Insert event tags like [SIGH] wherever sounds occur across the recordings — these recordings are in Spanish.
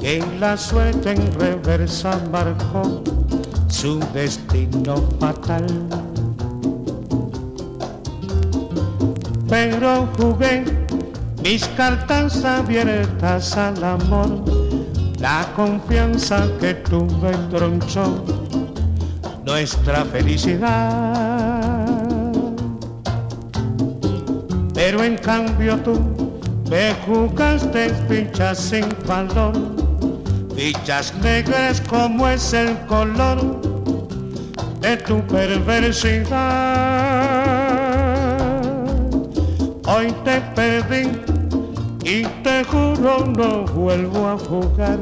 Que la suerte en reversa marcó su destino fatal. Pero jugué mis cartas abiertas al amor, la confianza que tuve tronchó nuestra felicidad. Pero en cambio tú me jugaste fichas sin valor, fichas negras como es el color de tu perversidad. Hoy te perdí y te juro no vuelvo a jugar,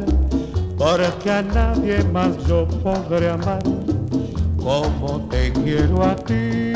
porque a nadie más yo podré amar como te quiero a ti.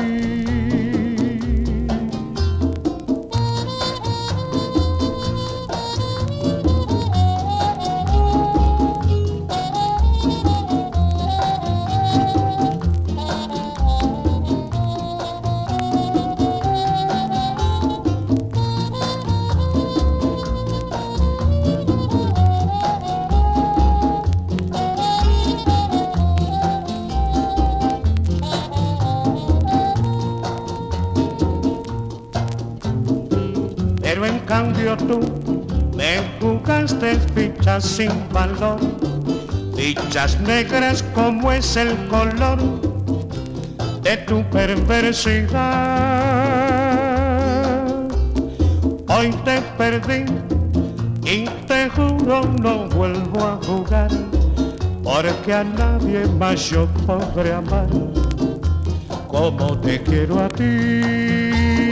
Sin valor, fichas negras como es el color de tu perversidad. Hoy te perdí y te juro no vuelvo a jugar, porque a nadie más yo podré amar como te quiero a ti.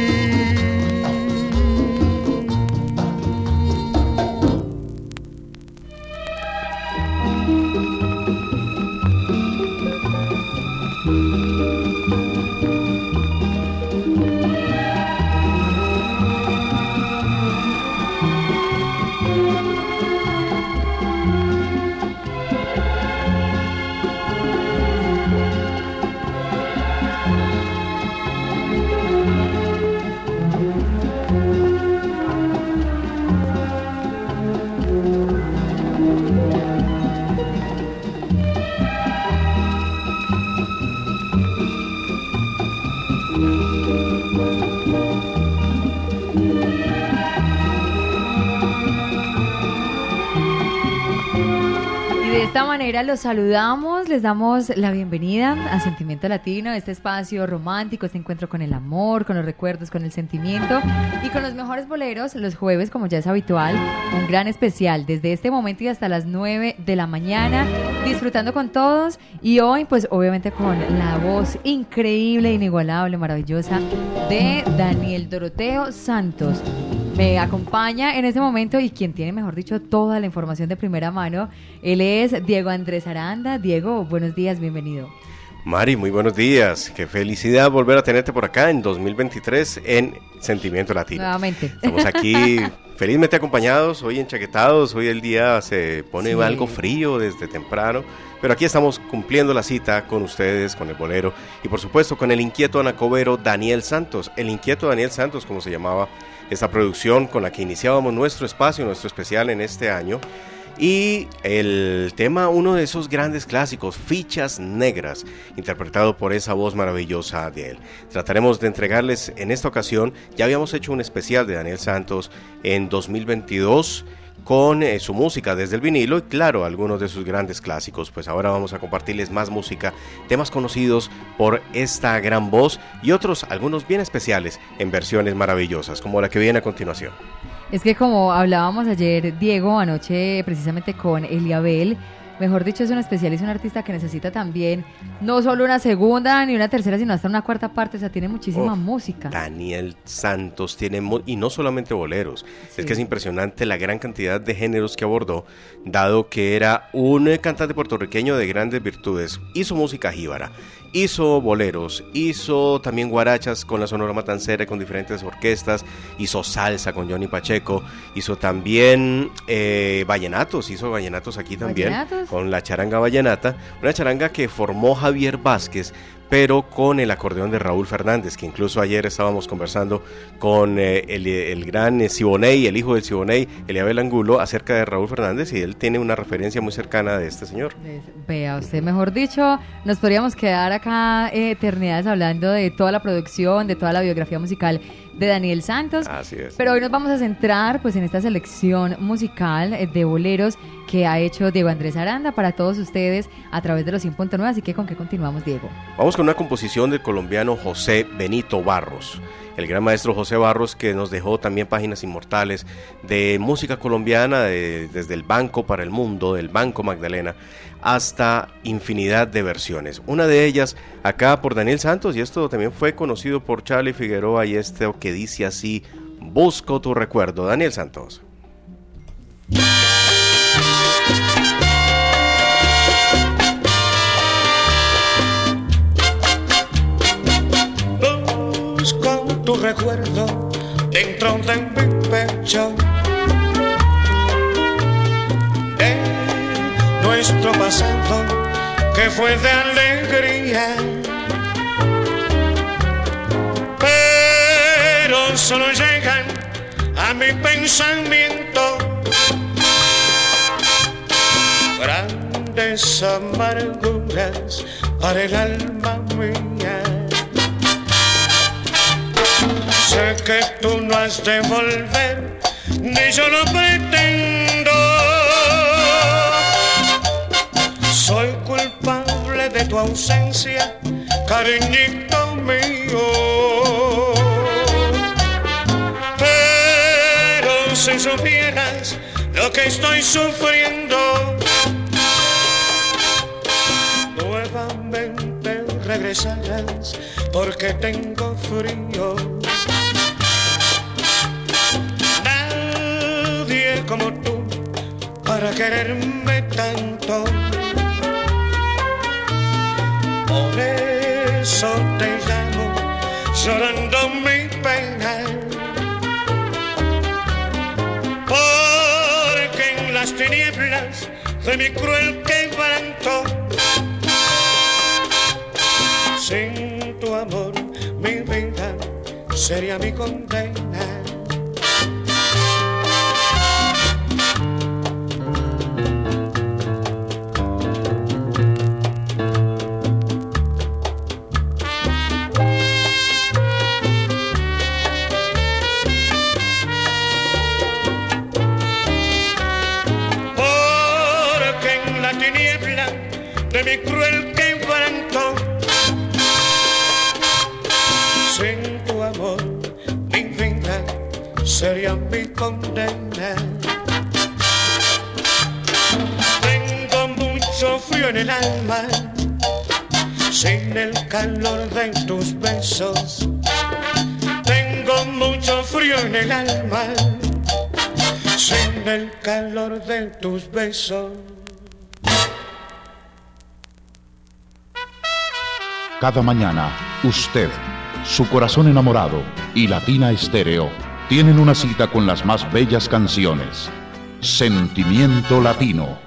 Los saludamos, les damos la bienvenida a Sentimiento Latino, este espacio romántico, este encuentro con el amor, con los recuerdos, con el sentimiento y con los mejores boleros los jueves, como ya es habitual, un gran especial desde este momento y hasta las 9 de la mañana, disfrutando con todos y hoy pues obviamente con la voz increíble, inigualable, maravillosa de Daniel Doroteo Santos me acompaña en este momento y quien tiene, mejor dicho, toda la información de primera mano, él es Diego Andrés Aranda. Diego, buenos días, bienvenido. Mari, muy buenos días. Qué felicidad volver a tenerte por acá en 2023 en Sentimiento Latino. Nuevamente. Estamos aquí [LAUGHS] felizmente acompañados, hoy enchaquetados, hoy el día se pone algo frío desde temprano, pero aquí estamos cumpliendo la cita con ustedes, con el bolero y por supuesto con el inquieto anacobero Daniel Santos, el inquieto Daniel Santos como se llamaba esta producción con la que iniciábamos nuestro espacio, nuestro especial en este año. Y el tema, uno de esos grandes clásicos, Fichas Negras, interpretado por esa voz maravillosa de él. Trataremos de entregarles en esta ocasión, ya habíamos hecho un especial de Daniel Santos en 2022 con eh, su música desde el vinilo y claro, algunos de sus grandes clásicos. Pues ahora vamos a compartirles más música, temas conocidos por esta gran voz y otros, algunos bien especiales en versiones maravillosas, como la que viene a continuación. Es que como hablábamos ayer, Diego, anoche precisamente con Eliabel, mejor dicho, es un especial, es un artista que necesita también no solo una segunda ni una tercera, sino hasta una cuarta parte, o sea, tiene muchísima música. Daniel Santos tiene, y no solamente boleros, es que es impresionante la gran cantidad de géneros que abordó, dado que era un cantante puertorriqueño de grandes virtudes, hizo música jíbara, hizo boleros, hizo también guarachas con la Sonora Matancera con diferentes orquestas, hizo salsa con Johnny Pacheco, hizo también eh, vallenatos, hizo vallenatos aquí también con la charanga vallenata, una charanga que formó Javier Vázquez pero con el acordeón de Raúl Fernández, que incluso ayer estábamos conversando con eh, el, gran eh, Siboney, el hijo del Siboney, Eliabel Angulo, acerca de Raúl Fernández y él tiene una referencia muy cercana de este señor. Vea usted, mejor dicho, nos podríamos quedar acá eh, eternidades hablando de toda la producción, de toda la biografía musical de Daniel Santos. Así es. Pero hoy nos vamos a centrar pues en esta selección musical eh, de boleros que ha hecho Diego Andrés Aranda para todos ustedes a través de los 100.9. Así que con qué continuamos, Diego. Vamos con una composición del colombiano José Benito Barros el gran maestro José Barros, que nos dejó también páginas inmortales de música colombiana, desde el Banco para el Mundo, del Banco Magdalena, hasta infinidad de versiones. Una de ellas acá por Daniel Santos, y esto también fue conocido por Charlie Figueroa, y este que dice así, Busco tu recuerdo. Daniel Santos. tu recuerdo dentro de mi pecho. Nuestro pasado que fue de alegría. Pero solo llegan a mi pensamiento grandes amarguras para el alma mía. Sé que tú no has de volver, ni yo lo pretendo. Ausencia, cariñito mío. Pero si supieras lo que estoy sufriendo, nuevamente regresarás porque tengo frío. como tú para quererme tanto. De mi cruel quebranto, sin tu amor mi vida sería mi condena. Calor de tus besos. Tengo mucho frío en el alma, sin el calor de tus besos. Cada mañana, usted, su corazón enamorado y Latina Estéreo tienen una cita con las más bellas canciones. Sentimiento Latino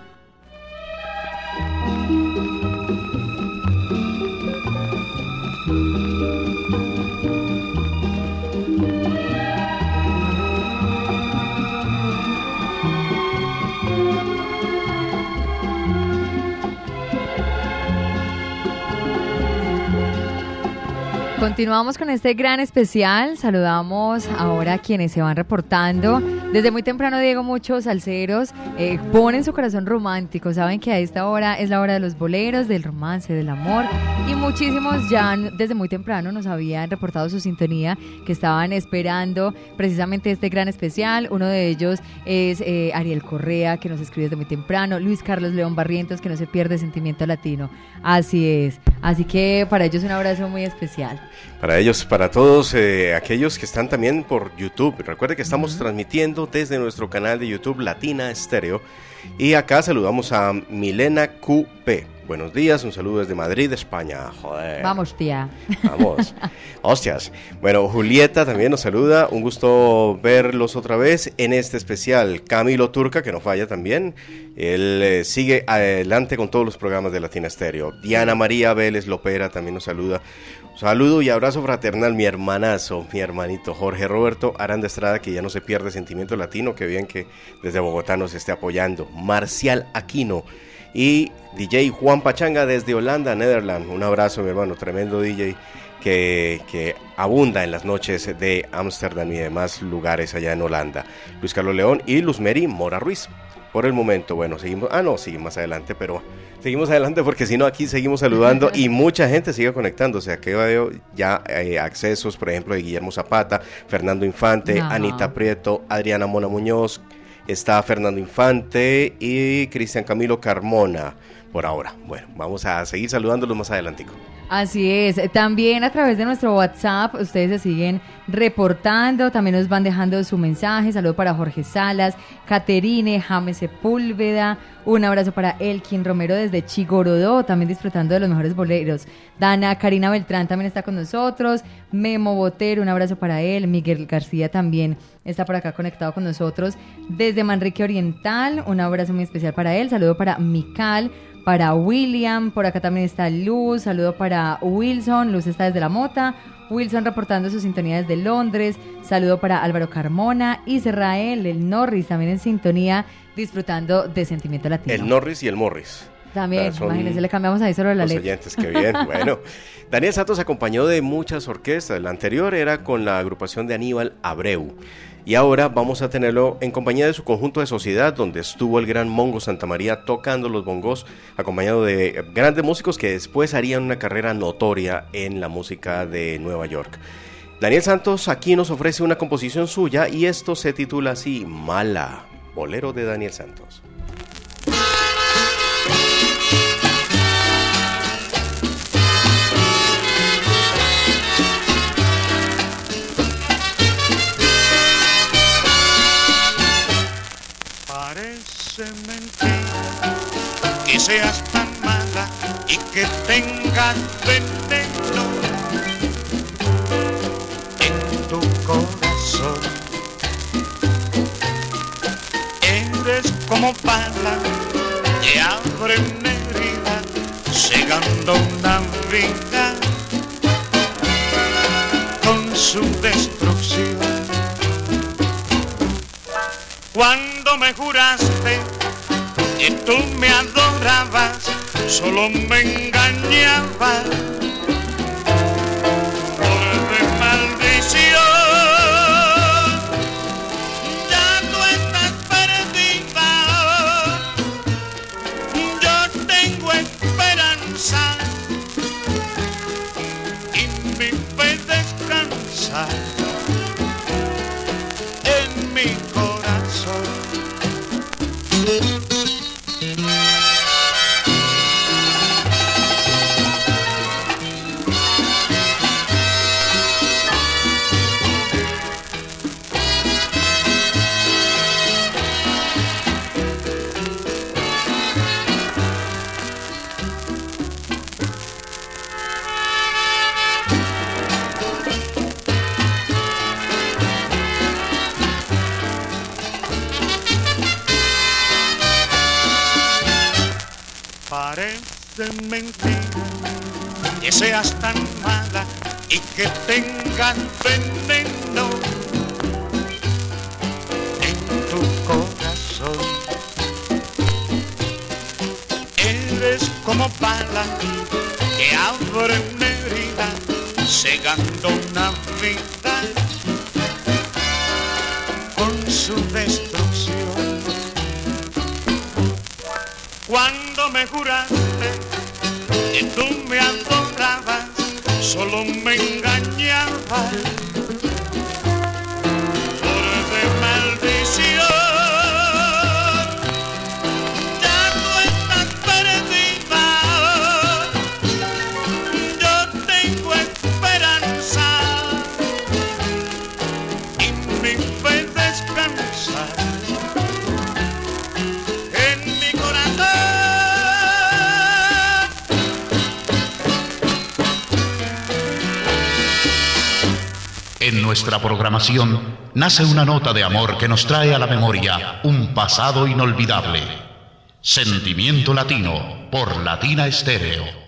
Continuamos con este gran especial. Saludamos ahora a quienes se van reportando Desde muy temprano, Diego, muchos salseros eh, ponen su corazón romántico. Saben que a esta hora es la hora de los boleros, del romance, del amor. Y muchísimos ya desde muy temprano nos habían reportado su sintonía, que estaban esperando precisamente este gran especial. Uno de ellos es eh, Ariel Correa, que nos escribe desde muy temprano. Luis Carlos León Barrientos, que no se pierde sentimiento latino. Así es. Así que para ellos un abrazo muy especial. Para ellos, para todos eh, aquellos que están también por YouTube. Recuerde que estamos transmitiendo desde nuestro canal de YouTube Latina Estéreo. Y acá saludamos a Milena QP. Buenos días, un saludo desde Madrid, España. Joder. Vamos, tía. Vamos. [LAUGHS] Hostias. Bueno, Julieta también nos saluda. Un gusto verlos otra vez en este especial. Camilo Turca, que no falla también. Él eh, sigue adelante con todos los programas de Latina Estéreo. Diana María Vélez Lopera también nos saluda. Saludo y abrazo fraternal, mi hermanazo, mi hermanito Jorge Roberto Aranda Estrada, que ya no se pierde sentimiento latino, que bien que desde Bogotá nos esté apoyando. Marcial Aquino y DJ Juan Pachanga desde Holanda, Netherlands. Un abrazo, mi hermano, tremendo DJ que, que abunda en las noches de Ámsterdam y demás lugares allá en Holanda. Luis Carlos León y Luz Mary Mora Ruiz. Por el momento, bueno, seguimos. Ah, no, seguimos más adelante, pero seguimos adelante porque si no, aquí seguimos saludando [LAUGHS] y mucha gente sigue conectándose. Aquí veo ya eh, accesos, por ejemplo, de Guillermo Zapata, Fernando Infante, Anita Prieto, Adriana Mona Muñoz, está Fernando Infante y Cristian Camilo Carmona por ahora. Bueno, vamos a seguir saludándolos más adelante. Así es. También a través de nuestro WhatsApp ustedes se siguen reportando, también nos van dejando su mensaje. Saludo para Jorge Salas, Caterine, James Sepúlveda, un abrazo para Elkin Romero desde Chigorodó, también disfrutando de los mejores boleros. Dana Karina Beltrán también está con nosotros, Memo Botero, un abrazo para él, Miguel García también está por acá conectado con nosotros desde Manrique Oriental, un abrazo muy especial para él, saludo para Mical, para William, por acá también está Luz, saludo para Wilson, Luz está desde la Mota, Wilson reportando sus sintonías de Londres, saludo para Álvaro Carmona, Israel, el Norris también en sintonía, disfrutando de Sentimiento Latino. El Norris y el Morris. También, imagínense, le cambiamos ahí solo la los oyentes, qué bien, bueno. [LAUGHS] Daniel Santos acompañó de muchas orquestas, la anterior era con la agrupación de Aníbal Abreu. Y ahora vamos a tenerlo en compañía de su conjunto de sociedad, donde estuvo el gran Mongo Santa María tocando los bongos, acompañado de grandes músicos que después harían una carrera notoria en la música de Nueva York. Daniel Santos aquí nos ofrece una composición suya y esto se titula así, Mala, bolero de Daniel Santos. Seas tan mala y que tengas veneno en tu corazón. Eres como bala que abre una herida, cegando una vida con su destrucción. Cuando me juraste y tú me adorabas, solo me engañabas por de maldición. Ya tú estás perdida, yo tengo esperanza y mi fe descansa en mi corazón. Que tú me adorabas, solo me engañabas. En nuestra programación nace una nota de amor que nos trae a la memoria un pasado inolvidable. Sentimiento Latino por Latina Estéreo.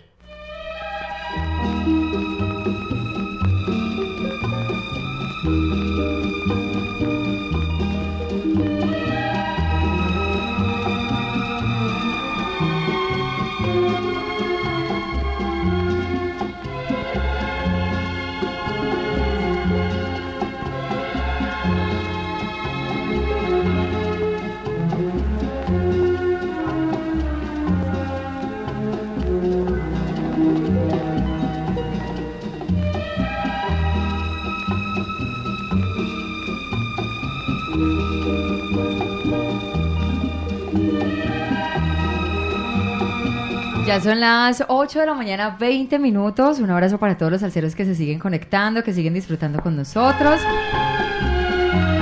Ya son las 8 de la mañana, 20 minutos. Un abrazo para todos los salseros que se siguen conectando, que siguen disfrutando con nosotros.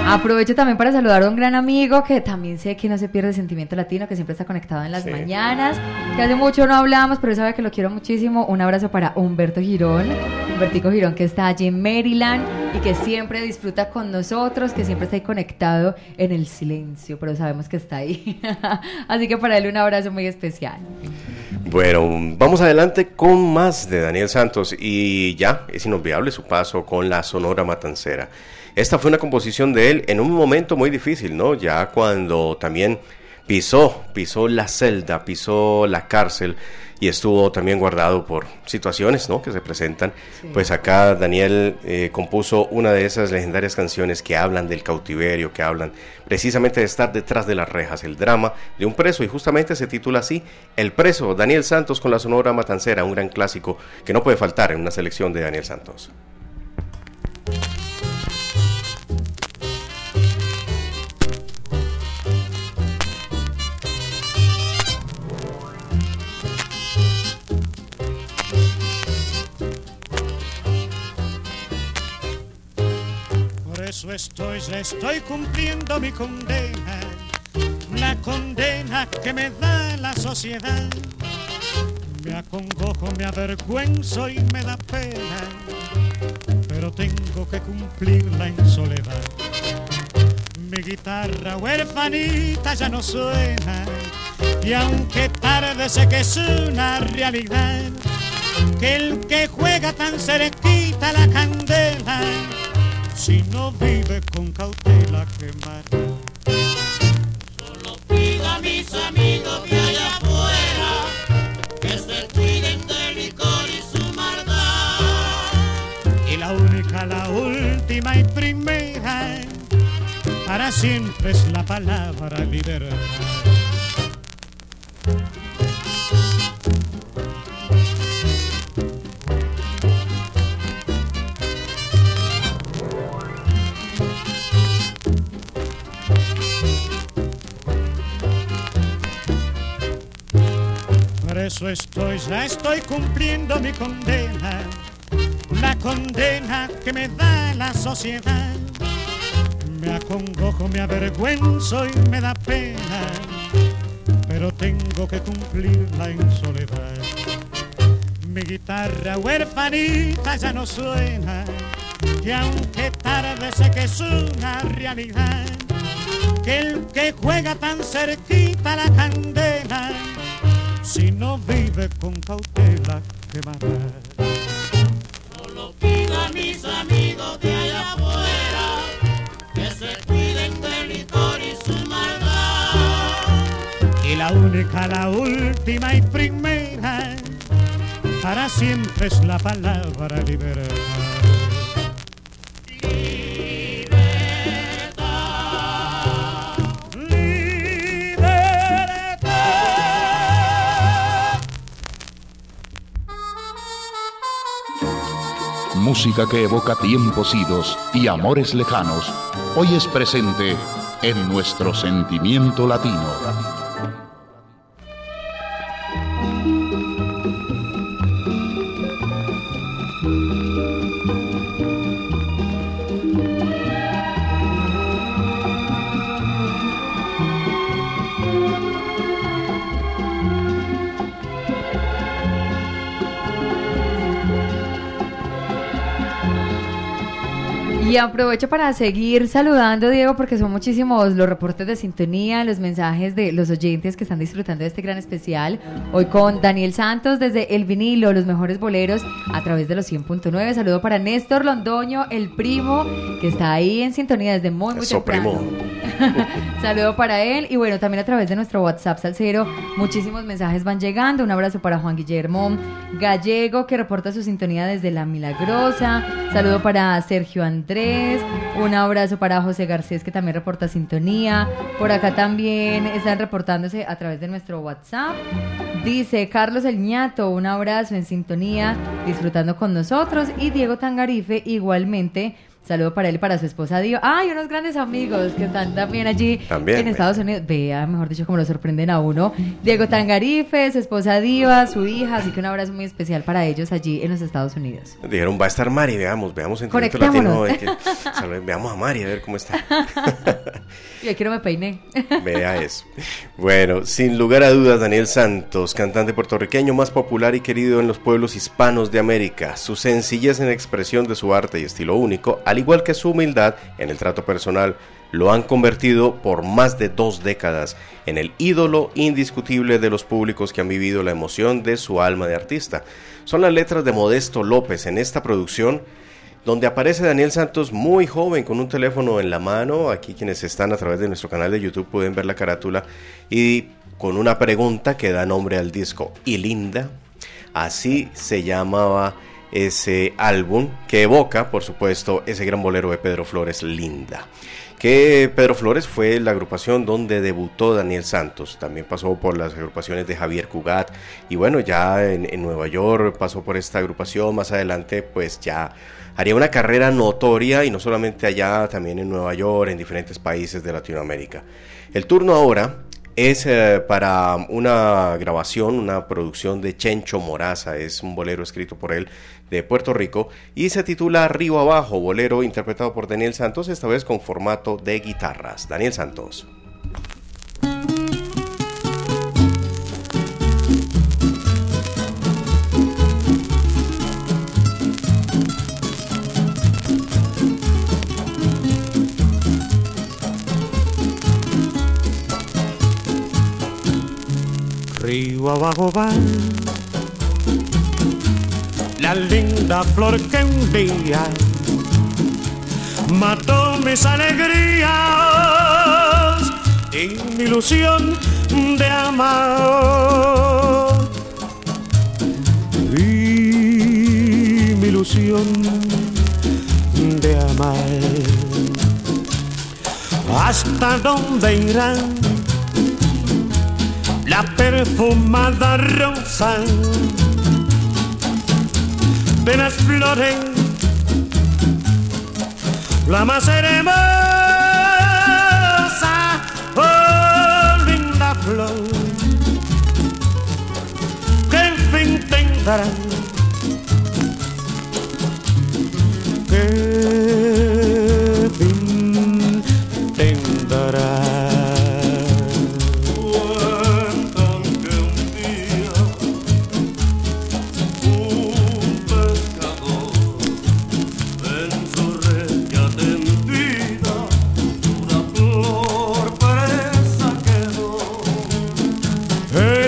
Aprovecho también para saludar a un gran amigo que también sé que no se pierde el sentimiento latino, que siempre está conectado en las mañanas, que hace mucho no hablamos, pero él sabe que lo quiero muchísimo. Un abrazo para Humberto Girón, Humbertico Girón que está allí en Maryland y que siempre disfruta con nosotros, que siempre está ahí conectado en el silencio, pero sabemos que está ahí. [LAUGHS] Así que para él un abrazo muy especial. Bueno, vamos adelante con más de Daniel Santos y ya es inolvidable su paso con la Sonora Matancera. Esta fue una composición de él en un momento muy difícil, ¿no? Ya cuando también pisó, pisó la celda, pisó la cárcel y estuvo también guardado por situaciones ¿no? que se presentan. Pues acá Daniel eh, compuso una de esas legendarias canciones que hablan del cautiverio, que hablan precisamente de estar detrás de las rejas, el drama de un preso y justamente se titula así, El preso, Daniel Santos con la Sonora Matancera, un gran clásico que no puede faltar en una selección de Daniel Santos. Eso estoy, estoy cumpliendo mi condena, la condena que me da la sociedad. Me acongojo, me avergüenzo y me da pena, pero tengo que cumplirla en soledad. Mi guitarra huerfanita ya no suena, y aunque tarde sé que es una realidad, que el que juega tan cerquita la candela, si no vive con cautela quemar. Solo pido a mis amigos de allá afuera que se cuiden del licor y su maldad. Y la única, la última y primera, para siempre es la palabra libertad. Eso estoy, ya estoy cumpliendo mi condena, la condena que me da la sociedad. Me acongojo, me avergüenzo y me da pena, pero tengo que cumplirla en soledad. Mi guitarra huerfanita ya no suena, y aunque tarde sé que es una realidad, que el que juega tan cerquita la candela, si no vive con cautela quemará. Solo pido a mis amigos de allá afuera que se cuiden del licor y su maldad. Y la única, la última y primera, para siempre es la palabra. Libertad. Música que evoca tiempos idos y amores lejanos, hoy es presente en nuestro sentimiento latino. Y aprovecho para seguir saludando, Diego, porque son muchísimos los reportes de sintonía, los mensajes de los oyentes que están disfrutando de este gran especial. Hoy con Daniel Santos desde El Vinilo, los mejores boleros a través de los 100.9. Saludo para Néstor Londoño, el primo, que está ahí en sintonía desde muy, muy Eso, temprano. primo. [LAUGHS] Saludo para él y bueno, también a través de nuestro WhatsApp Salcero, muchísimos mensajes van llegando. Un abrazo para Juan Guillermo Gallego que reporta su sintonía desde La Milagrosa. Saludo para Sergio Andrés. Un abrazo para José Garcés que también reporta sintonía. Por acá también están reportándose a través de nuestro WhatsApp. Dice Carlos El Ñato, un abrazo en sintonía, disfrutando con nosotros. Y Diego Tangarife igualmente. Saludo para él y para su esposa Dio. ¡Ay, unos grandes amigos que están también allí También, en. Estados Unidos! Vea, mejor dicho, como lo sorprenden a uno. Diego Tangarife, su esposa Diva, su hija. Así que un abrazo muy especial para ellos allí en los Estados Unidos. Dijeron, va a estar Mari, veamos, veamos Sentimiento Latino. Conectémonos. que- salve- veamos a Mari, a ver cómo está. [LAUGHS] Y aquí no me peiné. [LAUGHS] Vea eso. Bueno, sin lugar a dudas, Daniel Santos, cantante puertorriqueño más popular y querido en los pueblos hispanos de América. Su sencillez en expresión de su arte y estilo único, al igual que su humildad en el trato personal, lo han convertido por más de dos décadas en el ídolo indiscutible de los públicos que han vivido la emoción de su alma de artista. Son las letras de Modesto López en esta producción donde aparece Daniel Santos muy joven con un teléfono en la mano. Aquí quienes están a través de nuestro canal de YouTube pueden ver la carátula y con una pregunta que da nombre al disco. Y linda, así se llamaba ese álbum que evoca, por supuesto, ese gran bolero de Pedro Flores, Linda. Que Pedro Flores fue la agrupación donde debutó Daniel Santos. También pasó por las agrupaciones de Javier Cugat. Y bueno, ya en, Nueva York pasó por esta agrupación. Más adelante, pues ya haría una carrera notoria y no solamente allá, también en Nueva York, en diferentes países de Latinoamérica. El turno ahora es eh, para una grabación, una producción de Chencho Moraza, es un bolero escrito por él de Puerto Rico y se titula Río Abajo, bolero interpretado por Daniel Santos, esta vez con formato de guitarras. Daniel Santos. Río abajo va la linda flor que un día mató mis alegrías y mi ilusión de amar. Y mi ilusión de amar. ¿Hasta dónde irán? La perfumada rosa de las flores, la más hermosa, oh linda flor, que fin tendrá, que fin tendrá.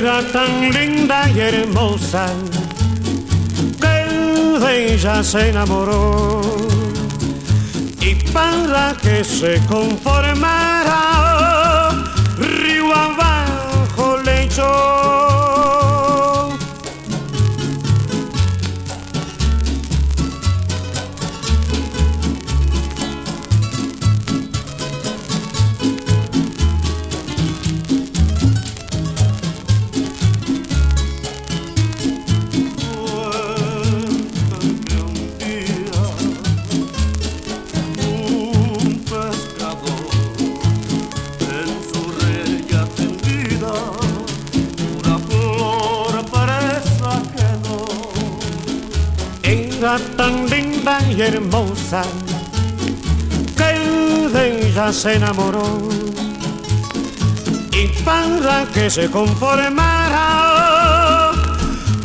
Tan linda y hermosa que de ella se enamoró y para que se conformara río abajo le echó. Tan linda y hermosa que de ella se enamoró. Y para que se conformara,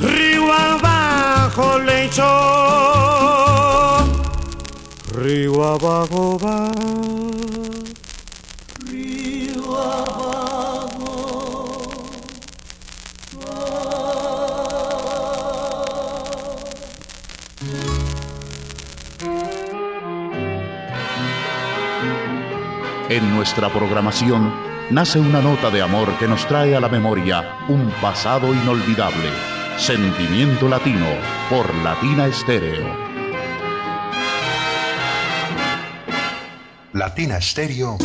río abajo le echó, río abajo va. En nuestra programación nace una nota de amor que nos trae a la memoria un pasado inolvidable. Sentimiento Latino por Latina Estéreo. Latina Stereo.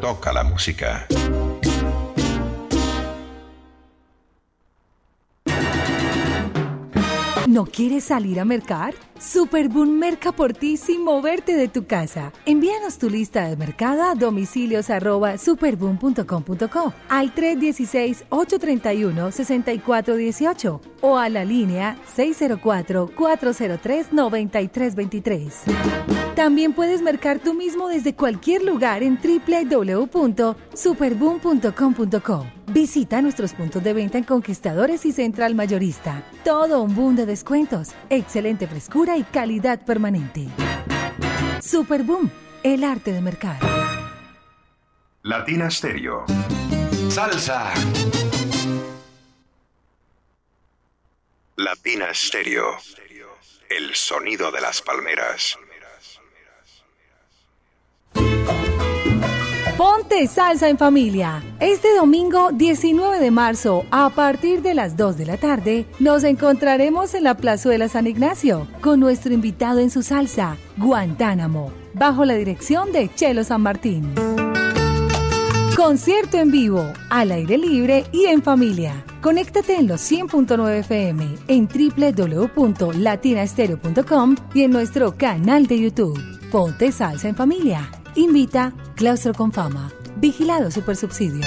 Toca la música. ¿No quieres salir a mercar? Superboom merca por ti sin moverte de tu casa. Envíanos tu lista de mercado a domicilios arroba superboom.com.co al 316-831-6418 o a la línea 604-403-9323. También puedes mercar tú mismo desde cualquier lugar en www.superboom.com.co. Visita nuestros puntos de venta en Conquistadores y Central Mayorista. Todo un boom de descuentos, excelente frescura y calidad permanente. Superboom, el arte de mercar. Latina Stereo. Salsa. Latina Stereo. El sonido de las palmeras. Ponte salsa en familia. Este domingo 19 de marzo, a partir de las 2 de la tarde, nos encontraremos en la Plazuela San Ignacio con nuestro invitado en su salsa, Guantánamo, bajo la dirección de Chelo San Martín. Concierto en vivo, al aire libre y en familia. Conéctate en los 100.9 FM, en www.latinastereo.com y en nuestro canal de YouTube. Ponte salsa en familia. Invita Claustro con Fama. Vigilado Supersubsidio.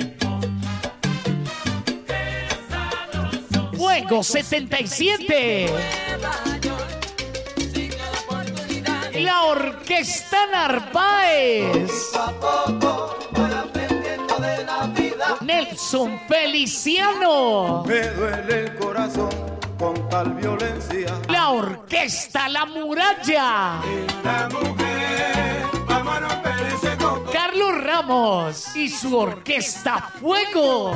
Fuego 77. La Orquesta Narváez. Nelson Feliciano. Me duele el corazón con tal violencia. La Orquesta La Muralla. Mujer. Carlos Ramos y su Orquesta Fuego.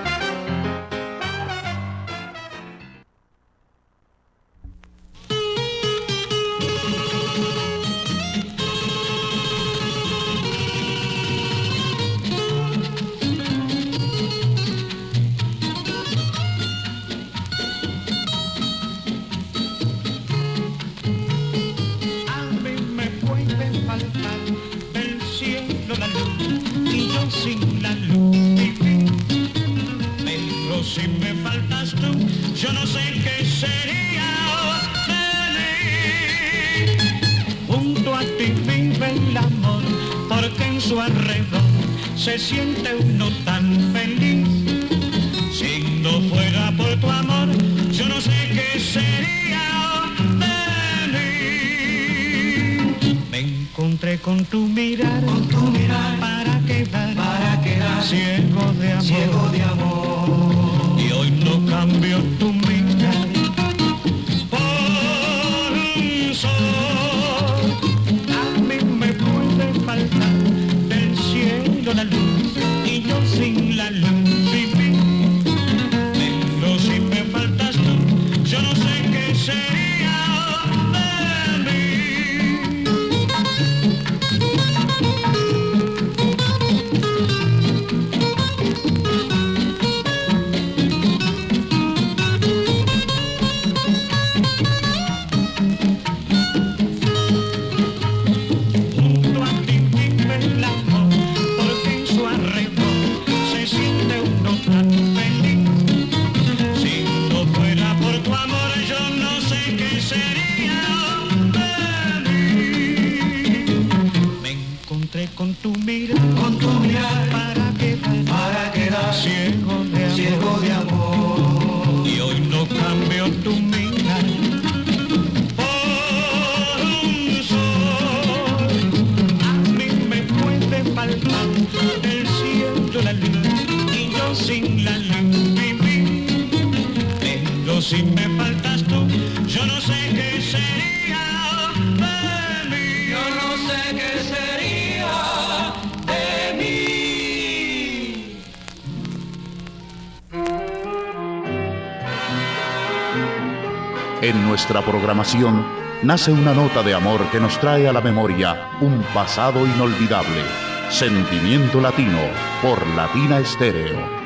Nuestra programación nace una nota de amor que nos trae a la memoria un pasado inolvidable. Sentimiento Latino por Latina Estéreo.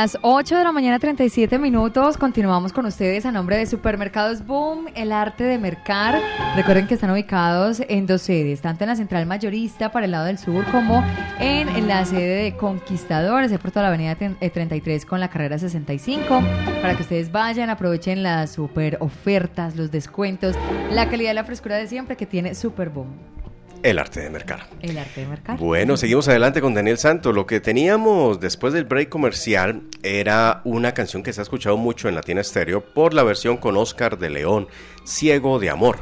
Las 8 de la mañana 37 minutos continuamos con ustedes a nombre de Supermercados Boom, el arte de mercar. Recuerden que están ubicados en dos sedes, tanto en la central mayorista para el lado del sur como en, la sede de Conquistadores, por toda la avenida ten- eh, 33 con la carrera 65, para que ustedes vayan, aprovechen las super ofertas, los descuentos, la calidad y la frescura de siempre que tiene Super Boom, El arte de mercar. el arte de mercar. Bueno, seguimos adelante con Daniel Santos. Lo que teníamos después del break comercial era una canción que se ha escuchado mucho en Latina Stereo por la versión con Oscar de León, Ciego de Amor.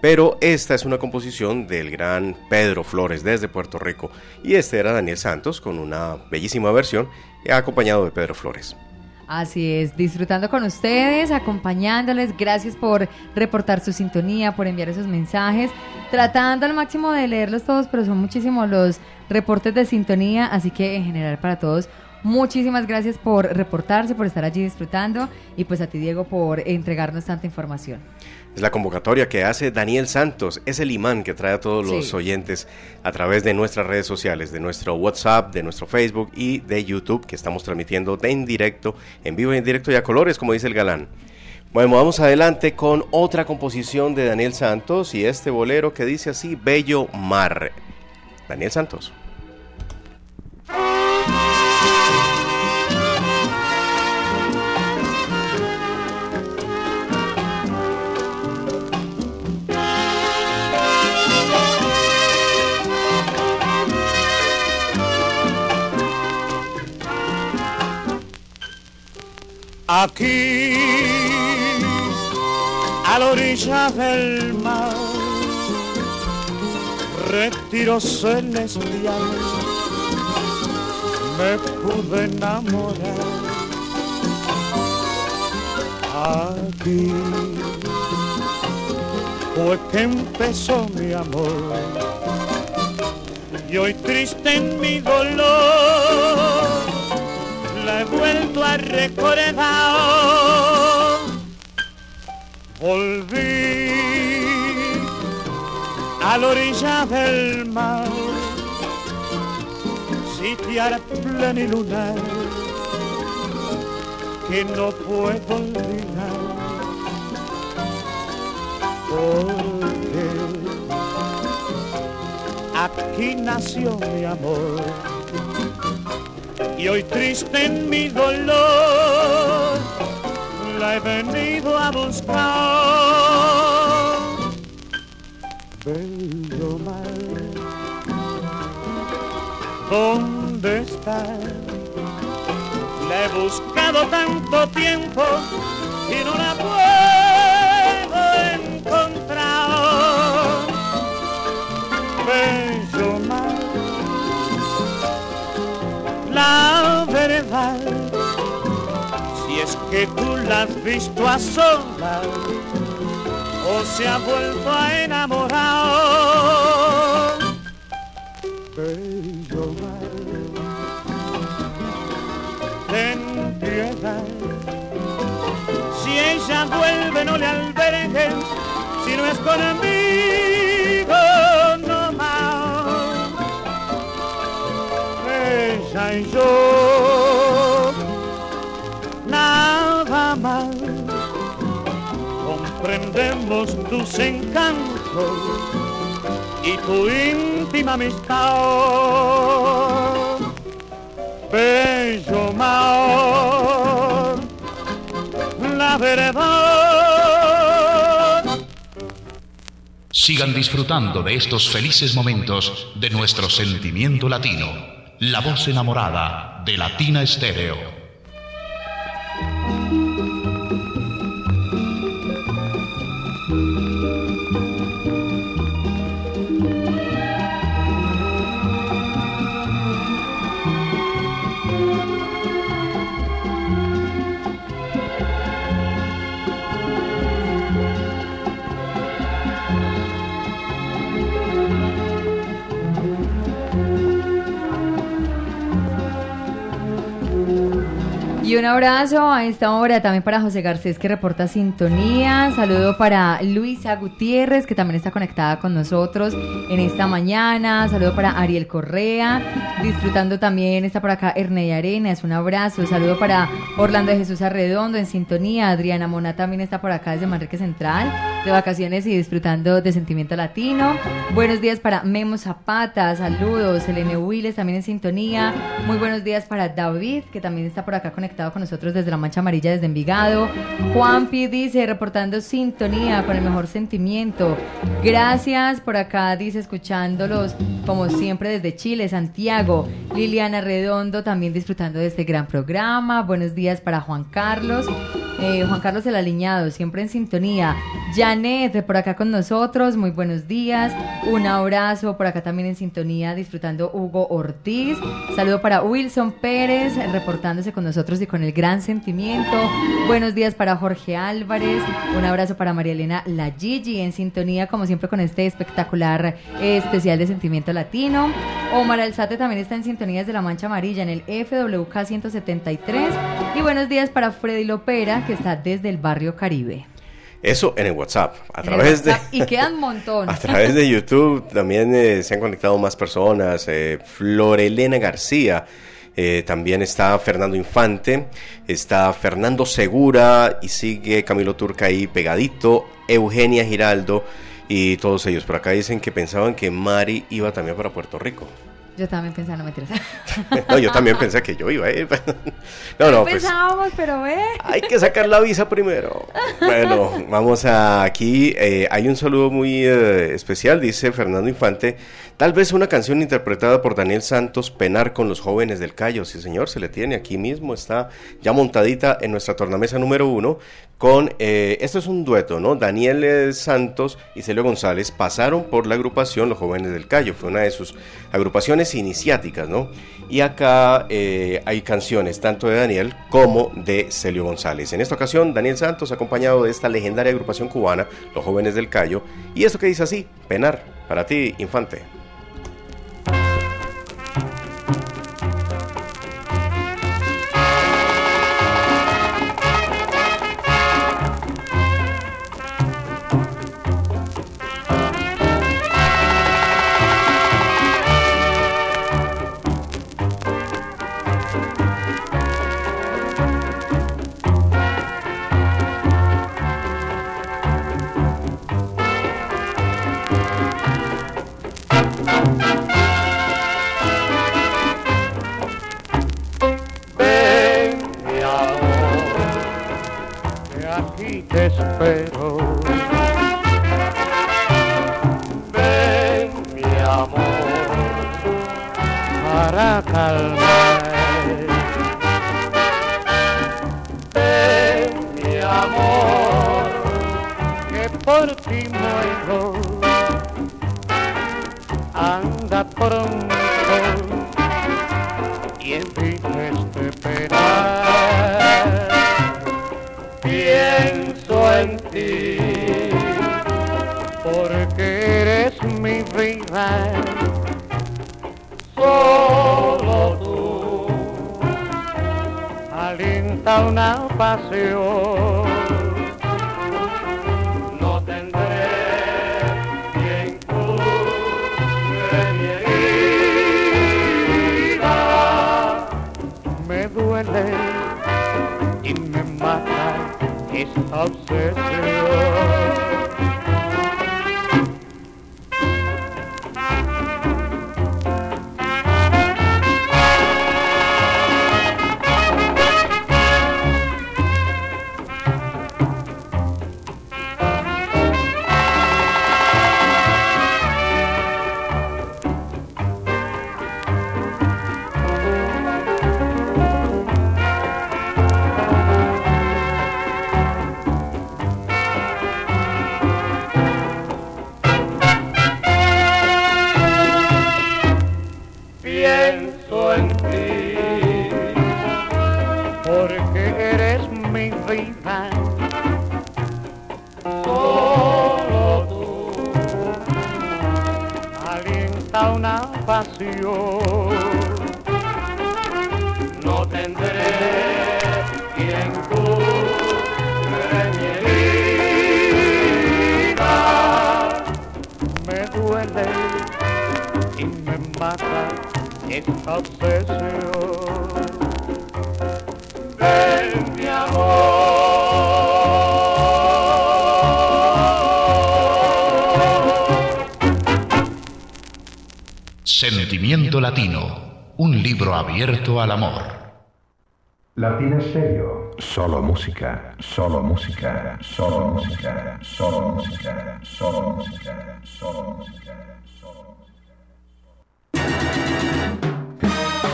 Pero esta es una composición del gran Pedro Flores desde Puerto Rico. Y este era Daniel Santos con una bellísima versión acompañado de Pedro Flores. Así es, disfrutando con ustedes, acompañándoles. Gracias por reportar su sintonía, por enviar esos mensajes. Tratando al máximo de leerlos todos, pero son muchísimos los reportes de sintonía. Así que en general para todos, muchísimas gracias por reportarse, por estar allí disfrutando. Y pues a ti, Diego, por entregarnos tanta información. Es la convocatoria que hace Daniel Santos, es el imán que trae a todos los oyentes a través de nuestras redes sociales, de nuestro WhatsApp, de nuestro Facebook y de YouTube, que estamos transmitiendo de en directo, en vivo y en directo y a colores, como dice el galán. Bueno, vamos adelante con otra composición de Daniel Santos y este bolero que dice así, Bello Mar. Daniel Santos. Aquí, a la orilla del mar, retiro celestial, me pude enamorar. Aquí fue que empezó mi amor, Y hoy triste en mi dolor, he vuelto a recordar. Volví a la orilla del mar, sitiar plenilunar que no puedo olvidar. Porque aquí nació mi amor y hoy triste en mi dolor la he venido a buscar. Bello mar, ¿dónde estás? La he buscado tanto tiempo y no la puedo si es que tú la has visto a solas o se ha vuelto a enamorar. Bello mar, ten piedad. Si ella vuelve, no le albergues, si no es conmigo, no más. Ella y yo, Tus encantos y tu íntima amistad. Bello mar, la verdad. Sigan disfrutando de estos felices momentos de nuestro sentimiento latino. La voz enamorada de Latina Estéreo. Y un abrazo a esta hora también para José Garcés que reporta sintonía. Saludo para Luisa Gutiérrez que también está conectada con nosotros en esta mañana. Saludo para Ariel Correa. Disfrutando también está por acá Ernei Arenas. Un abrazo. Saludo para Orlando de Jesús Arredondo en sintonía. Adriana Mona también está por acá desde Manrique Central de vacaciones y disfrutando de sentimiento latino. Buenos días para Memo Zapata. Saludos. Elene Willes también en sintonía. Muy buenos días para David que también está por acá conectado con nosotros desde la Mancha Amarilla, desde Envigado. Juanpi dice, reportando sintonía con el mejor sentimiento. Gracias por acá, dice, escuchándolos como siempre desde Chile, Santiago. Liliana Redondo también disfrutando de este gran programa. Buenos días para Juan Carlos. Eh, Juan Carlos el Aliñado, siempre en sintonía. Janet, por acá con nosotros, muy buenos días. Un abrazo por acá también en sintonía, disfrutando Hugo Ortiz. Saludo para Wilson Pérez, reportándose con nosotros y con el gran sentimiento. Buenos días para Jorge Álvarez. Un abrazo para María Elena La Gigi, en sintonía, como siempre, con este espectacular eh, especial de sentimiento latino. Omar Alzate también está en sintonía desde la Mancha Amarilla en el FWK 173. Y buenos días para Freddy Lopera, que está desde el barrio Caribe. Eso en el WhatsApp. A En través de. WhatsApp, Y quedan un montón. [LAUGHS] A través de YouTube también eh, se han conectado más personas. Eh, Florelena García. Eh, también está Fernando Infante. Está Fernando Segura. Y sigue Camilo Turca ahí pegadito. Eugenia Giraldo. Y todos ellos. Por acá dicen que pensaban que Mari iba también para Puerto Rico. Yo también pensaba, no mentiras. [LAUGHS] No, yo también pensé que yo iba a ir. [LAUGHS] No, no, pues. Pensábamos, pero ve. Hay que sacar la visa primero. Bueno, vamos a aquí. eh, hay un saludo muy eh, especial, dice Fernando Infante. Tal vez una canción interpretada por Daniel Santos, Penar con los jóvenes del Cayo. Sí, señor, se le tiene aquí mismo. Está ya montadita en nuestra tornamesa número uno. Con, eh, esto es un dueto, ¿no? Daniel Santos y Celio González pasaron por la agrupación Los Jóvenes del Cayo. Fue una de sus agrupaciones iniciáticas, ¿no? Y acá eh, hay canciones tanto de Daniel como de Celio González. En esta ocasión, Daniel Santos, acompañado de esta legendaria agrupación cubana, Los Jóvenes del Cayo. Y esto que dice así, Penar, para ti, Infante. Porque eres mi vida. Solo tú alienta una pasión. No tendré quien cure mi herida. Me duele y me mata esta obsesión. Latino, un libro abierto al amor. Latina Stereo. Solo música, solo música, solo música, solo música, solo música, solo música.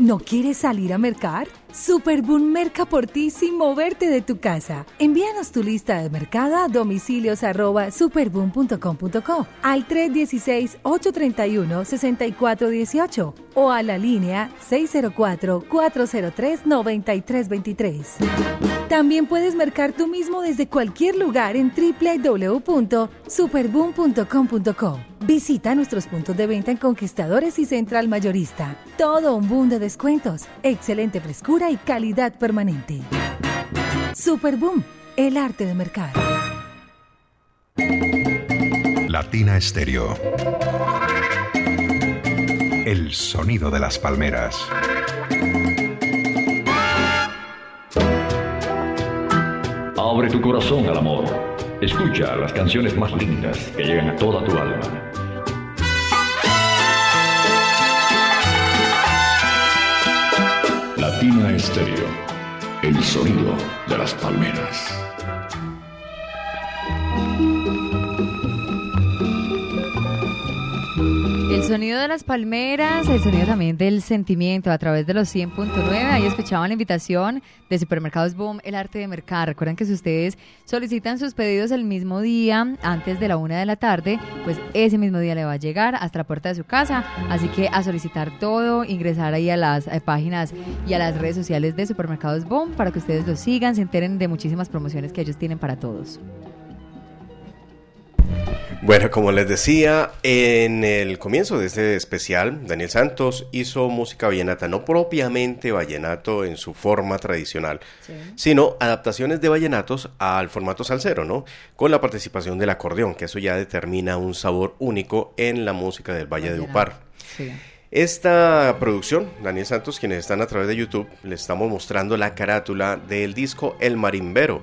¿No quieres salir a mercar? Superboom merca por ti sin moverte de tu casa. Envíanos tu lista de mercado a domicilios arroba superboom.com.co al 316-831-6418 o a la línea 604-403-9323. También puedes mercar tú mismo desde cualquier lugar en www.superboom.com.co. Visita nuestros puntos de venta en Conquistadores y Central Mayorista. Todo un boom de descuentos, excelente frescura y calidad permanente. Superboom, el arte de mercar. Latina Stereo. El sonido de las palmeras. Abre tu corazón al amor. Escucha las canciones más lindas que llegan a toda tu alma. El sonido de las palmeras. Sonido de las palmeras, el sonido también del sentimiento a través de los 100.9. Ahí escuchaban la invitación de Supermercados Boom, el arte de mercar. Recuerden que si ustedes solicitan sus pedidos el mismo día, antes de la una de la tarde, pues ese mismo día le va a llegar hasta la puerta de su casa. Así que a solicitar todo, ingresar ahí a las eh, páginas y a las redes sociales de Supermercados Boom para que ustedes los sigan, se enteren de muchísimas promociones que ellos tienen para todos. Bueno, como les decía, en el comienzo de este especial, Daniel Santos hizo música vallenata, no propiamente vallenato en su forma tradicional, sino adaptaciones de vallenatos al formato salsero, ¿no? Con la participación del acordeón, que eso ya determina un sabor único en la música del Valle de Upar. Esta producción, Daniel Santos, quienes están a través de YouTube, les estamos mostrando la carátula del disco El Marimbero,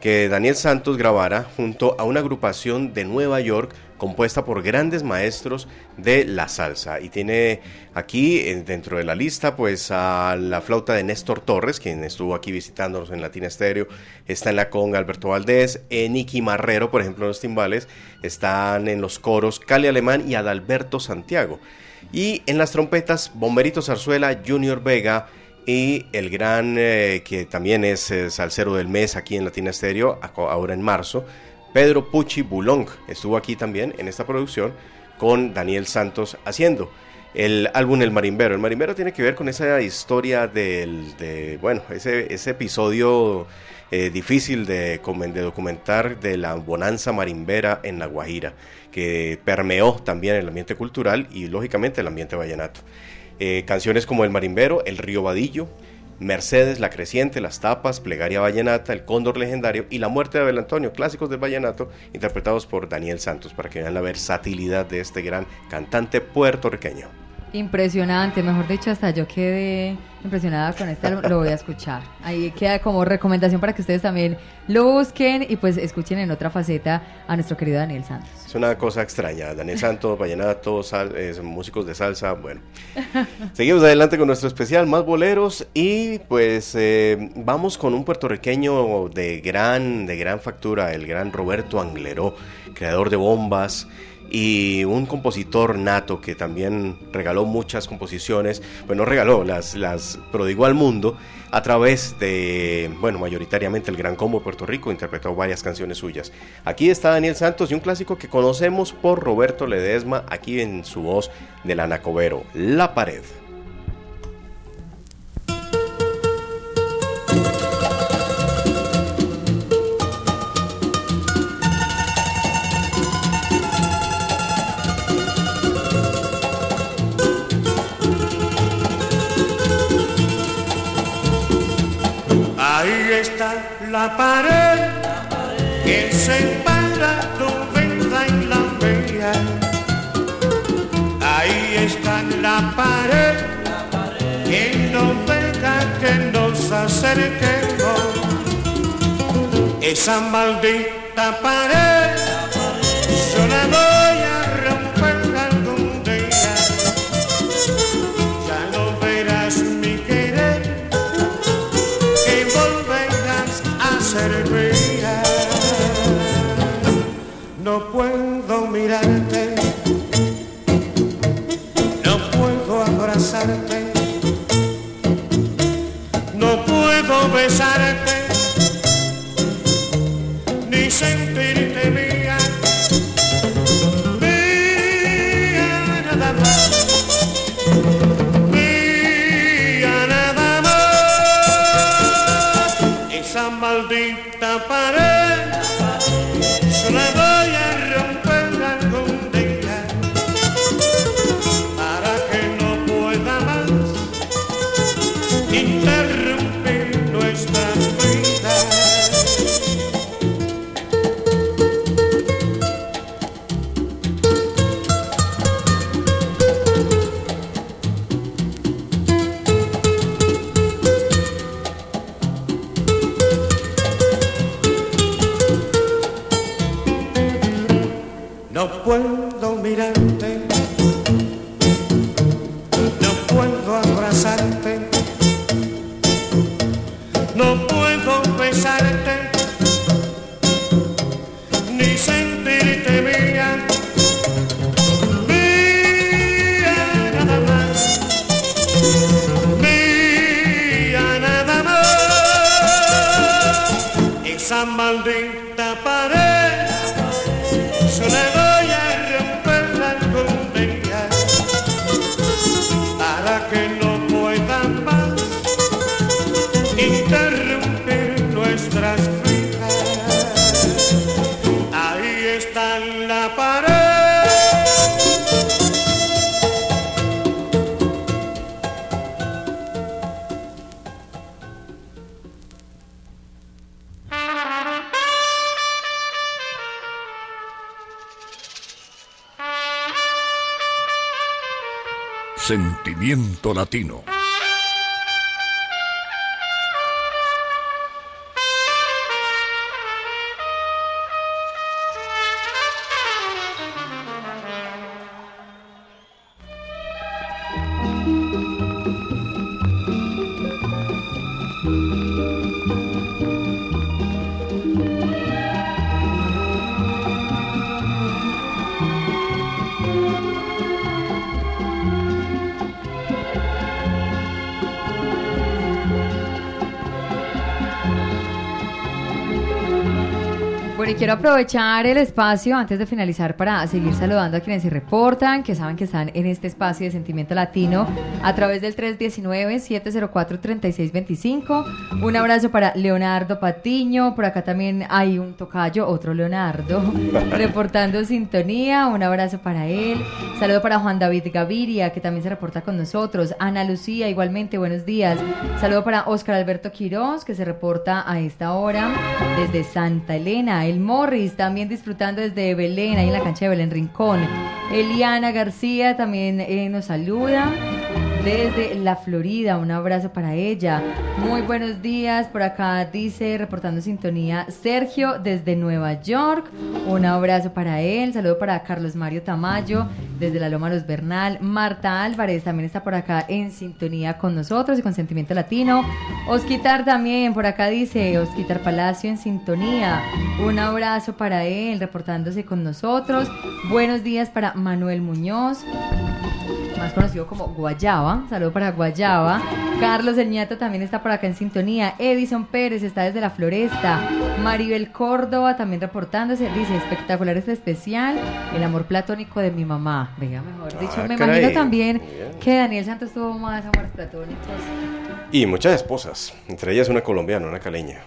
que Daniel Santos grabara junto a una agrupación de Nueva York compuesta por grandes maestros de la salsa. Y tiene aquí eh, dentro de la lista pues a la flauta de Néstor Torres, quien estuvo aquí visitándonos en Latina Estéreo, está en la conga Alberto Valdés, eh, Nicky Marrero, por ejemplo, en los timbales, están en los coros Cali Alemán y Adalberto Santiago. Y en las trompetas, Bomberito Zarzuela, Junior Vega y el gran, eh, que también es eh, salsero del mes aquí en Latina Stereo, ahora en marzo, Pedro Pucci Bulong. Estuvo aquí también en esta producción con Daniel Santos haciendo el álbum El Marimbero. El Marimbero tiene que ver con esa historia del, de, bueno, ese, episodio eh, difícil de, de documentar de la bonanza marimbera en La Guajira, que permeó también el ambiente cultural y lógicamente el ambiente vallenato. Eh, canciones como El Marimbero, El Río Vadillo, Mercedes, La Creciente, Las Tapas, Plegaria Vallenata, El Cóndor Legendario y La Muerte de Abel Antonio, clásicos del vallenato, interpretados por Daniel Santos, para que vean la versatilidad de este gran cantante puertorriqueño. Impresionante, mejor dicho, hasta yo quedé impresionada con este álbum, lo voy a escuchar. Ahí queda como recomendación para que ustedes también lo busquen y pues escuchen en otra faceta a nuestro querido Daniel Santos. Es una cosa extraña. Daniel Santos, vallenato, sal- eh, músicos de salsa, bueno. [LAUGHS] Seguimos adelante con nuestro especial, más boleros y pues eh, vamos con un puertorriqueño de gran, de gran factura, el gran Roberto Angleró, creador de bombas y un compositor nato que también regaló muchas composiciones, pues no regaló, las, las prodigó al mundo a través de, bueno, mayoritariamente el Gran Combo de Puerto Rico, interpretó varias canciones suyas. Aquí está Daniel Santos y un clásico que conocemos por Roberto Ledesma, aquí en su voz del Anacobero, La Pared. Está la pared que separa tu vida y la mía. Ahí está la pared que no deja que nos acerquemos. Esa maldita pared yo Sentimiento latino. Aprovechar el espacio antes de finalizar para seguir saludando a quienes se reportan, que saben que están en este espacio de Sentimiento Latino a través del 319-704-3625. Un abrazo para Leonardo Patiño, por acá también hay un tocayo, otro Leonardo, [LAUGHS] reportando sintonía. Un abrazo para él. Saludo para Juan David Gaviria, que también se reporta con nosotros. Ana Lucía, igualmente, buenos días. Saludo para Oscar Alberto Quiroz, que se reporta a esta hora desde Santa Elena. El Morris, también disfrutando desde Belén, ahí en la cancha de Belén Rincón. Eliana García también eh, nos saluda desde la Florida. Un abrazo para ella. Muy buenos días. Por acá dice, reportando sintonía, Sergio desde Nueva York. Un abrazo para él. Saludo para Carlos Mario Tamayo desde la Loma Los Bernal. Marta Álvarez también está por acá en sintonía con nosotros y con Sentimiento Latino. Osquitar también por acá dice, Osquitar Palacio en sintonía. Un abrazo para él, reportándose con nosotros. Buenos días para Manuel Muñoz más conocido como Guayaba. Saludo para Guayaba. Carlos El Ñato también está por acá en sintonía. Edison Pérez está desde la Floresta. Maribel Córdoba también reportándose. Dice, espectacular este especial. El amor platónico de mi mamá. Venga, mejor dicho. Ah, Me caray. imagino también que Daniel Santos tuvo más amores platónicos. Y muchas esposas, entre ellas una colombiana, una caleña.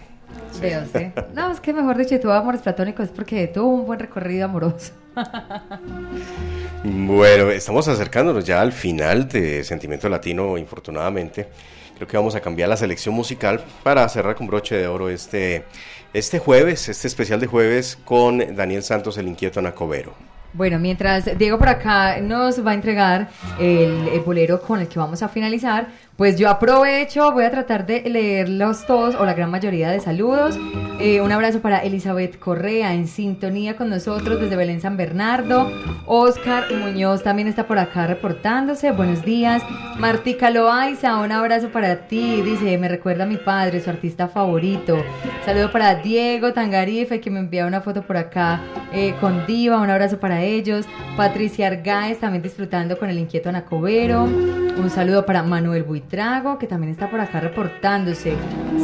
Veo, sí. No, es que mejor dicho, tuvo amores platónicos porque tuvo un buen recorrido amoroso. [LAUGHS] Bueno, estamos acercándonos ya al final de Sentimiento Latino, infortunadamente. Creo que vamos a cambiar la selección musical para cerrar con broche de oro este, este jueves, este especial de jueves con Daniel Santos, el inquieto Nacobero. Bueno, mientras Diego por acá nos va a entregar el bolero con el que vamos a finalizar, pues yo aprovecho, voy a tratar de leerlos todos o la gran mayoría de saludos. Eh, un abrazo para Elizabeth Correa en sintonía con nosotros desde Belén San Bernardo. Oscar Muñoz también está por acá reportándose. Buenos días. Martica Loaiza, un abrazo para ti. Dice, me recuerda a mi padre, su artista favorito. Saludo para Diego Tangarife, que me envía una foto por acá eh, con Diva. Un abrazo para ellos. Patricia Argáez también disfrutando con el inquieto Anacobero. Un saludo para Manuel Buitrago, que también está por acá reportándose.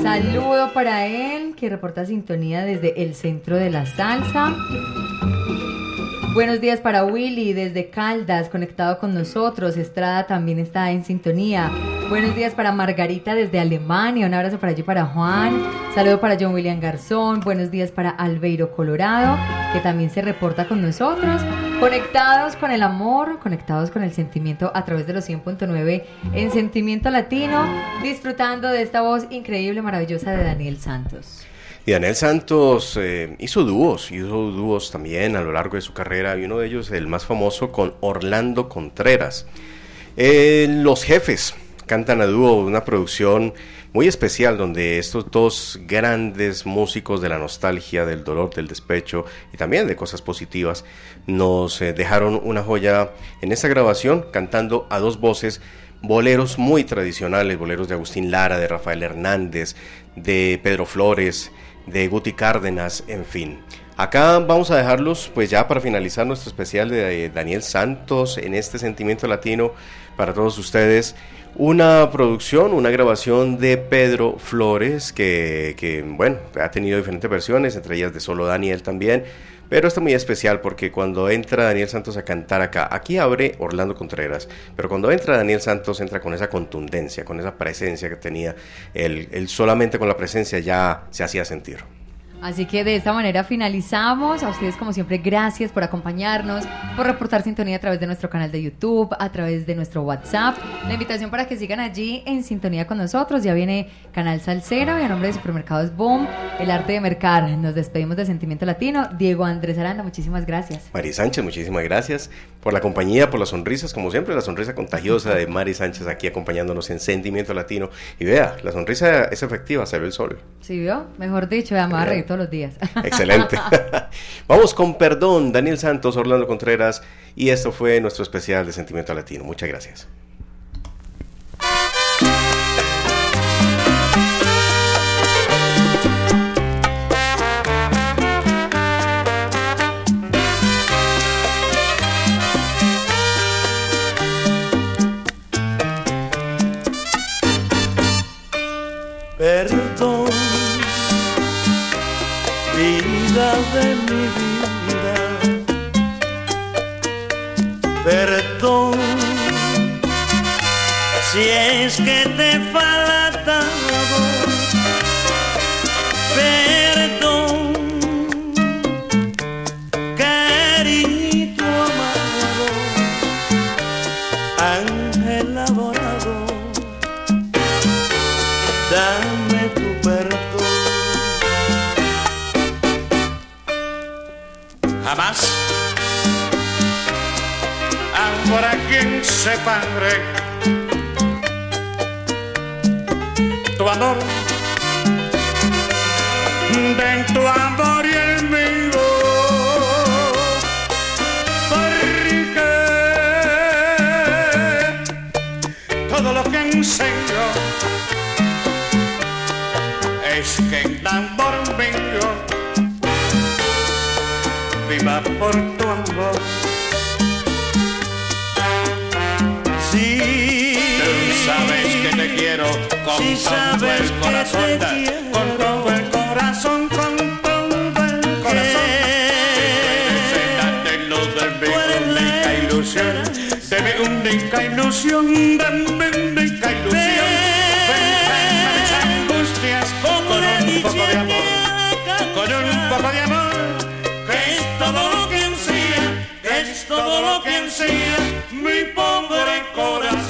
Saludo para él, que reporta sintonía desde el centro de la salsa. Buenos días para Willy desde Caldas, conectado con nosotros. Estrada también está en sintonía. Buenos días para Margarita desde Alemania. Un abrazo para allí para Juan. Saludo para John William Garzón. Buenos días para Albeiro Colorado, que también se reporta con nosotros. Conectados con el amor, conectados con el sentimiento a través de los 100.9 en Sentimiento Latino, disfrutando de esta voz increíble, maravillosa de Daniel Santos. Daniel Santos eh, hizo dúos, hizo dúos también a lo largo de su carrera, y uno de ellos, el más famoso, con Orlando Contreras. Eh, los jefes cantan a dúo, una producción muy especial donde estos dos grandes músicos de la nostalgia, del dolor, del despecho y también de cosas positivas nos eh, dejaron una joya en esta grabación cantando a dos voces boleros muy tradicionales, boleros de Agustín Lara, de Rafael Hernández, de Pedro Flores, de Guti Cárdenas, en fin. Acá vamos a dejarlos pues ya para finalizar nuestro especial de eh, Daniel Santos en este sentimiento latino para todos ustedes. Una producción, una grabación de Pedro Flores que, que, bueno, ha tenido diferentes versiones, entre ellas de solo Daniel también. Pero está muy especial porque cuando entra Daniel Santos a cantar acá, aquí abre Orlando Contreras, pero cuando entra Daniel Santos entra con esa contundencia, con esa presencia que tenía. Él, él solamente con la presencia ya se hacía sentir. Así que de esta manera finalizamos. A ustedes, como siempre, gracias por acompañarnos, por reportar sintonía a través de nuestro canal de YouTube, a través de nuestro WhatsApp. La invitación para que sigan allí en sintonía con nosotros. Ya viene Canal Salcero y a nombre de Supermercados Boom, el arte de mercar. Nos despedimos de Sentimiento Latino. Diego Andrés Aranda, muchísimas gracias. Mari Sánchez, muchísimas gracias por la compañía, por las sonrisas, como siempre, la sonrisa contagiosa de Mari Sánchez aquí acompañándonos en Sentimiento Latino. Y vea, la sonrisa es efectiva, se ve el sol. ¿Sí vio? Mejor dicho, ya me voy a reír todos los días. [LAUGHS] Excelente. [LAUGHS] Vamos con perdón, Daniel Santos, Orlando Contreras, y esto fue nuestro especial de Sentimiento Latino. Muchas gracias. todo lo que ansía mi pobre corazón.